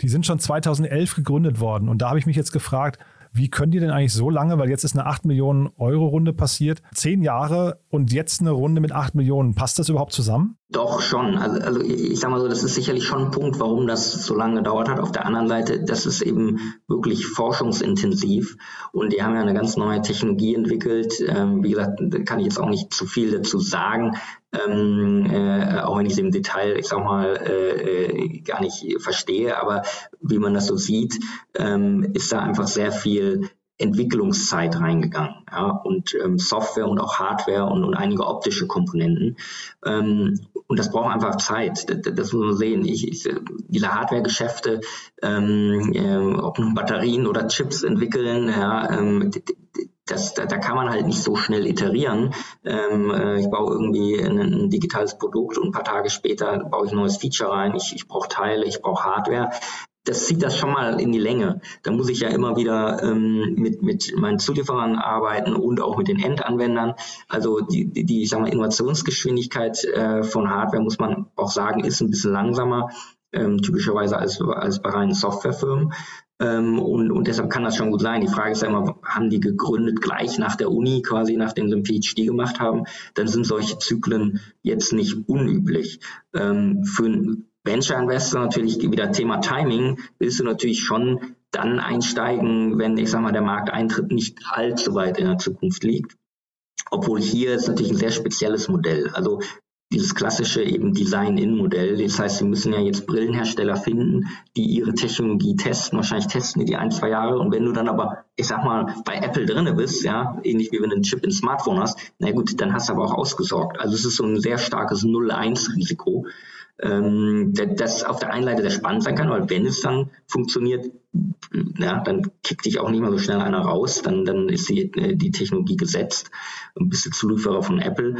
Die sind schon 2011 gegründet worden. Und da habe ich mich jetzt gefragt, wie können die denn eigentlich so lange, weil jetzt ist eine 8 Millionen Euro Runde passiert, zehn Jahre und jetzt eine Runde mit 8 Millionen, passt das überhaupt zusammen? Doch schon. Also, also ich sage mal so, das ist sicherlich schon ein Punkt, warum das so lange gedauert hat. Auf der anderen Seite, das ist eben wirklich forschungsintensiv und die haben ja eine ganz neue Technologie entwickelt. Ähm, wie gesagt, da kann ich jetzt auch nicht zu viel dazu sagen. Ähm, äh, auch wenn ich es im Detail, ich sag mal, äh, äh, gar nicht verstehe, aber wie man das so sieht, ähm, ist da einfach sehr viel Entwicklungszeit reingegangen. Ja, und ähm, Software und auch Hardware und, und einige optische Komponenten. Ähm, und das braucht einfach Zeit. Das, das muss man sehen. Ich, ich, diese Hardware-Geschäfte, ähm, äh, ob nun Batterien oder Chips entwickeln, ja, ähm, das, da, da kann man halt nicht so schnell iterieren. Ähm, äh, ich baue irgendwie ein, ein, digitales Produkt und ein paar Tage später baue ich ein neues Feature rein. Ich, ich brauche Teile, ich brauche Hardware das zieht das schon mal in die Länge. Da muss ich ja immer wieder ähm, mit, mit meinen Zulieferern arbeiten und auch mit den Endanwendern. Also die, die, ich sag mal, Innovationsgeschwindigkeit äh, von Hardware, muss man auch sagen, ist ein bisschen langsamer, ähm, typischerweise als, als bei reinen Softwarefirmen. Ähm, und, und deshalb kann das schon gut sein. Die Frage ist ja immer, haben die gegründet gleich nach der Uni, quasi nachdem sie ein PhD gemacht haben? Dann sind solche Zyklen jetzt nicht unüblich. Ähm, für Venture Investor natürlich wieder Thema Timing, willst du natürlich schon dann einsteigen, wenn, ich sag mal, der Markteintritt nicht allzu weit in der Zukunft liegt. Obwohl hier ist natürlich ein sehr spezielles Modell. Also dieses klassische eben Design-In-Modell. Das heißt, sie müssen ja jetzt Brillenhersteller finden, die ihre Technologie testen. Wahrscheinlich testen die die ein, zwei Jahre. Und wenn du dann aber, ich sag mal, bei Apple drinne bist, ja, ähnlich wie wenn du einen Chip ins Smartphone hast, na gut, dann hast du aber auch ausgesorgt. Also es ist so ein sehr starkes 0-1-Risiko ähm, das auf der einen Seite sehr spannend sein kann, weil wenn es dann funktioniert, ja, dann kickt dich auch nicht mehr so schnell einer raus, dann, dann ist die, äh, die Technologie gesetzt und bist du Zulieferer von Apple.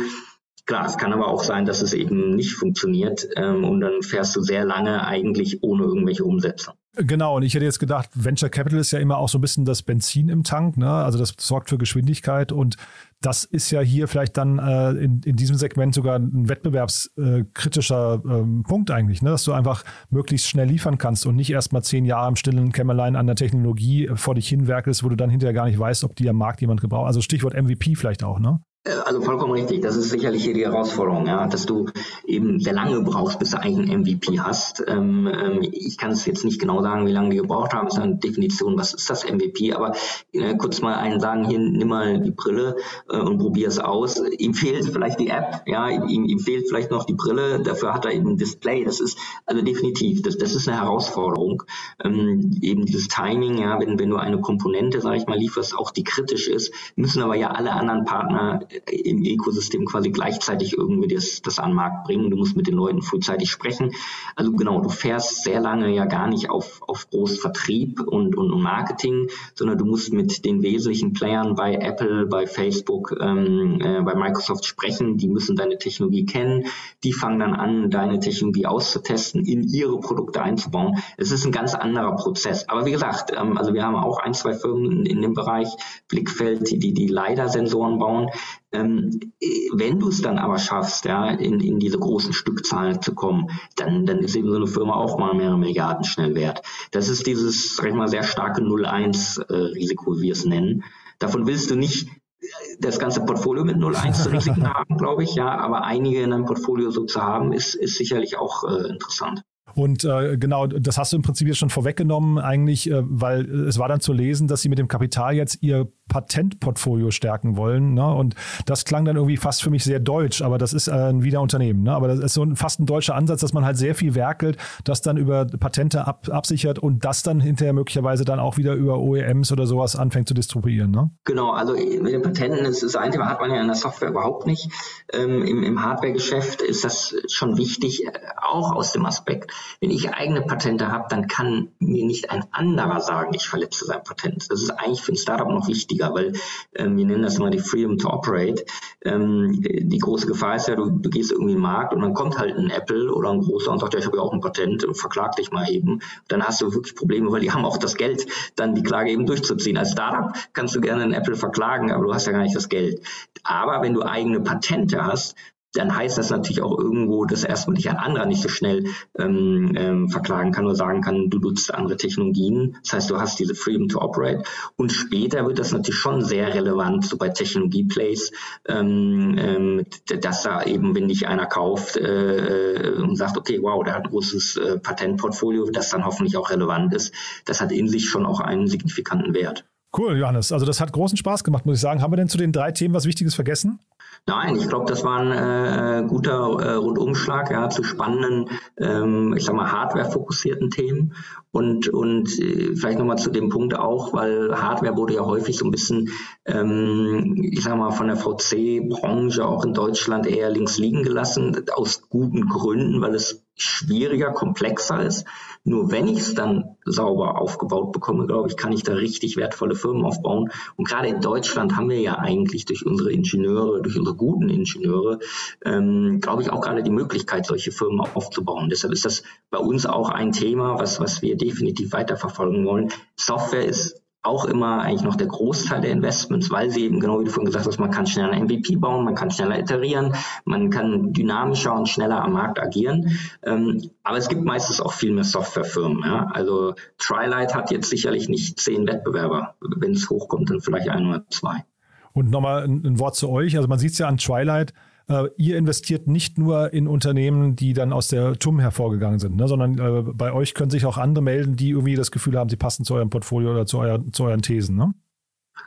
Klar, es kann aber auch sein, dass es eben nicht funktioniert ähm, und dann fährst du sehr lange eigentlich ohne irgendwelche Umsätze. Genau, und ich hätte jetzt gedacht, Venture Capital ist ja immer auch so ein bisschen das Benzin im Tank, ne? also das sorgt für Geschwindigkeit und das ist ja hier vielleicht dann äh, in, in diesem Segment sogar ein wettbewerbskritischer ähm, Punkt eigentlich, ne? dass du einfach möglichst schnell liefern kannst und nicht erst mal zehn Jahre im stillen Kämmerlein an der Technologie vor dich hinwerkelst, wo du dann hinterher gar nicht weißt, ob die am Markt jemand gebraucht. Also Stichwort MVP vielleicht auch, ne? Äh, also vollkommen richtig. Das ist sicherlich hier die Herausforderung, ja, dass du eben sehr lange brauchst, bis du eigentlich einen MVP hast. Ähm, ähm, ich kann es jetzt nicht genau sagen, wie lange die gebraucht haben. Das ist eine Definition, was ist das MVP? Aber äh, kurz mal einen sagen, hier nimm mal die Brille äh, und probier es aus. Ihm fehlt vielleicht die App, ja, ihm, ihm fehlt vielleicht noch die Brille. Dafür hat er eben ein Display. Das ist also definitiv, das, das ist eine Herausforderung. Ähm, eben dieses Timing, ja, wenn, wenn du eine Komponente, sage ich mal, lieferst, auch die kritisch ist, müssen aber ja alle anderen Partner im Ökosystem quasi gleichzeitig irgendwie das, das an den Markt bringen. Du musst mit den Leuten frühzeitig sprechen. Also genau, du fährst sehr lange ja gar nicht auf, auf groß Vertrieb und, und Marketing, sondern du musst mit den wesentlichen Playern bei Apple, bei Facebook, ähm, äh, bei Microsoft sprechen. Die müssen deine Technologie kennen. Die fangen dann an, deine Technologie auszutesten, in ihre Produkte einzubauen. Es ist ein ganz anderer Prozess. Aber wie gesagt, ähm, also wir haben auch ein, zwei Firmen in, in dem Bereich Blickfeld, die, die, die LiDAR-Sensoren bauen. Ähm, wenn du es dann aber schaffst, ja, in, in diese großen Stückzahlen zu kommen, dann, dann ist eben so eine Firma auch mal mehrere Milliarden schnell wert. Das ist dieses, sag ich mal, sehr starke 0-1-Risiko, wie wir es nennen. Davon willst du nicht das ganze Portfolio mit 0-1 Risiken [LAUGHS] haben, glaube ich, ja, aber einige in deinem Portfolio so zu haben, ist, ist sicherlich auch äh, interessant. Und äh, genau, das hast du im Prinzip jetzt schon vorweggenommen, eigentlich, äh, weil es war dann zu lesen, dass sie mit dem Kapital jetzt ihr Patentportfolio stärken wollen. Ne? Und das klang dann irgendwie fast für mich sehr deutsch, aber das ist äh, ein Wiederunternehmen. Ne? Aber das ist so ein, fast ein deutscher Ansatz, dass man halt sehr viel werkelt, das dann über Patente ab, absichert und das dann hinterher möglicherweise dann auch wieder über OEMs oder sowas anfängt zu distribuieren. Ne? Genau, also mit den Patenten ist das eine Thema, hat man ja in der Software überhaupt nicht. Ähm, Im im Hardware-Geschäft ist das schon wichtig, äh, auch aus dem Aspekt, wenn ich eigene Patente habe, dann kann mir nicht ein anderer sagen, ich verletze sein Patent. Das ist eigentlich für ein Startup noch wichtiger wichtiger, weil ähm, wir nennen das immer die Freedom to Operate. Ähm, die große Gefahr ist ja, du, du gehst irgendwie in den Markt und dann kommt halt ein Apple oder ein großer und sagt, ja, ich habe ja auch ein Patent und verklag dich mal eben. Dann hast du wirklich Probleme, weil die haben auch das Geld, dann die Klage eben durchzuziehen. Als Startup kannst du gerne einen Apple verklagen, aber du hast ja gar nicht das Geld. Aber wenn du eigene Patente hast, dann heißt das natürlich auch irgendwo, dass erstmal dich ein anderer nicht so schnell ähm, ähm, verklagen kann oder sagen kann, du nutzt andere Technologien. Das heißt, du hast diese Freedom to Operate. Und später wird das natürlich schon sehr relevant, so bei Technologie-Plays, ähm, ähm, dass da eben, wenn dich einer kauft äh, äh, und sagt, okay, wow, der hat ein großes äh, Patentportfolio, das dann hoffentlich auch relevant ist, das hat in sich schon auch einen signifikanten Wert. Cool, Johannes. Also das hat großen Spaß gemacht, muss ich sagen. Haben wir denn zu den drei Themen was Wichtiges vergessen? Nein, ich glaube, das war ein äh, guter äh, Rundumschlag ja, zu spannenden, ähm, ich sag mal, Hardware-fokussierten Themen. Und, und äh, vielleicht nochmal zu dem Punkt auch, weil Hardware wurde ja häufig so ein bisschen, ähm, ich sag mal, von der VC-Branche auch in Deutschland eher links liegen gelassen, aus guten Gründen, weil es schwieriger, komplexer ist. Nur wenn ich es dann sauber aufgebaut bekomme, glaube ich, kann ich da richtig wertvolle Firmen aufbauen. Und gerade in Deutschland haben wir ja eigentlich durch unsere Ingenieure, durch unsere guten Ingenieure, ähm, glaube ich, auch gerade die Möglichkeit, solche Firmen aufzubauen. Deshalb ist das bei uns auch ein Thema, was, was wir definitiv weiterverfolgen wollen. Software ist auch immer eigentlich noch der Großteil der Investments, weil sie eben, genau wie du vorhin gesagt hast, man kann schneller MVP bauen, man kann schneller iterieren, man kann dynamischer und schneller am Markt agieren. Ähm, aber es gibt meistens auch viel mehr Softwarefirmen. Ja? Also Trilight hat jetzt sicherlich nicht zehn Wettbewerber. Wenn es hochkommt, dann vielleicht ein oder zwei. Und nochmal ein, ein Wort zu euch. Also man sieht es ja an Twilight, äh, ihr investiert nicht nur in Unternehmen, die dann aus der TUM hervorgegangen sind, ne, sondern äh, bei euch können sich auch andere melden, die irgendwie das Gefühl haben, sie passen zu eurem Portfolio oder zu, euer, zu euren Thesen. Ne?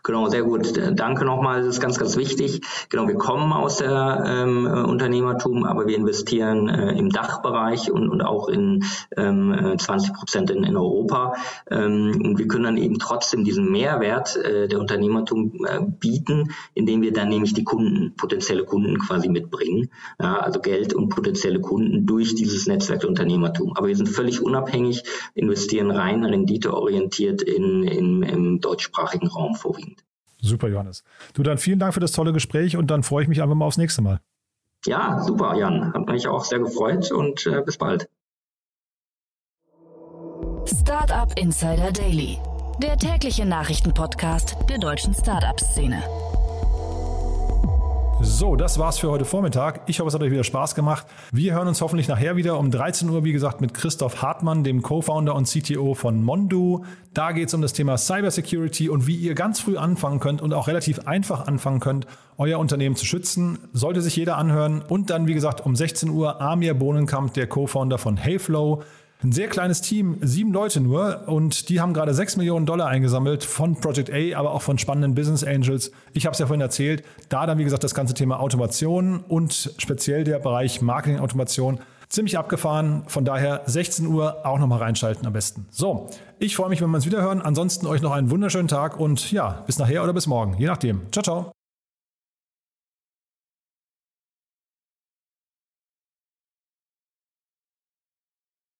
Genau, sehr gut. Danke nochmal, das ist ganz, ganz wichtig. Genau, wir kommen aus der ähm, Unternehmertum, aber wir investieren äh, im Dachbereich und, und auch in ähm, 20 Prozent in, in Europa. Ähm, und wir können dann eben trotzdem diesen Mehrwert äh, der Unternehmertum äh, bieten, indem wir dann nämlich die Kunden, potenzielle Kunden quasi mitbringen. Ja, also Geld und potenzielle Kunden durch dieses Netzwerk der Unternehmertum. Aber wir sind völlig unabhängig, investieren rein renditeorientiert in, in, im deutschsprachigen Raum vorwiegend. Super, Johannes. Du, dann vielen Dank für das tolle Gespräch und dann freue ich mich einfach mal aufs nächste Mal. Ja, super, Jan. Hat mich auch sehr gefreut und äh, bis bald. Startup Insider Daily, der tägliche Nachrichtenpodcast der deutschen Startup-Szene. So, das war's für heute Vormittag. Ich hoffe, es hat euch wieder Spaß gemacht. Wir hören uns hoffentlich nachher wieder um 13 Uhr, wie gesagt, mit Christoph Hartmann, dem Co-Founder und CTO von Mondu. Da geht es um das Thema Cybersecurity und wie ihr ganz früh anfangen könnt und auch relativ einfach anfangen könnt, euer Unternehmen zu schützen. Sollte sich jeder anhören. Und dann, wie gesagt, um 16 Uhr Amir Bohnenkamp, der Co-Founder von Heyflow. Ein sehr kleines Team, sieben Leute nur, und die haben gerade sechs Millionen Dollar eingesammelt von Project A, aber auch von spannenden Business Angels. Ich habe es ja vorhin erzählt, da dann, wie gesagt, das ganze Thema Automation und speziell der Bereich Marketing-Automation ziemlich abgefahren. Von daher 16 Uhr auch nochmal reinschalten am besten. So, ich freue mich, wenn wir uns wieder hören. Ansonsten euch noch einen wunderschönen Tag und ja, bis nachher oder bis morgen, je nachdem. Ciao, ciao.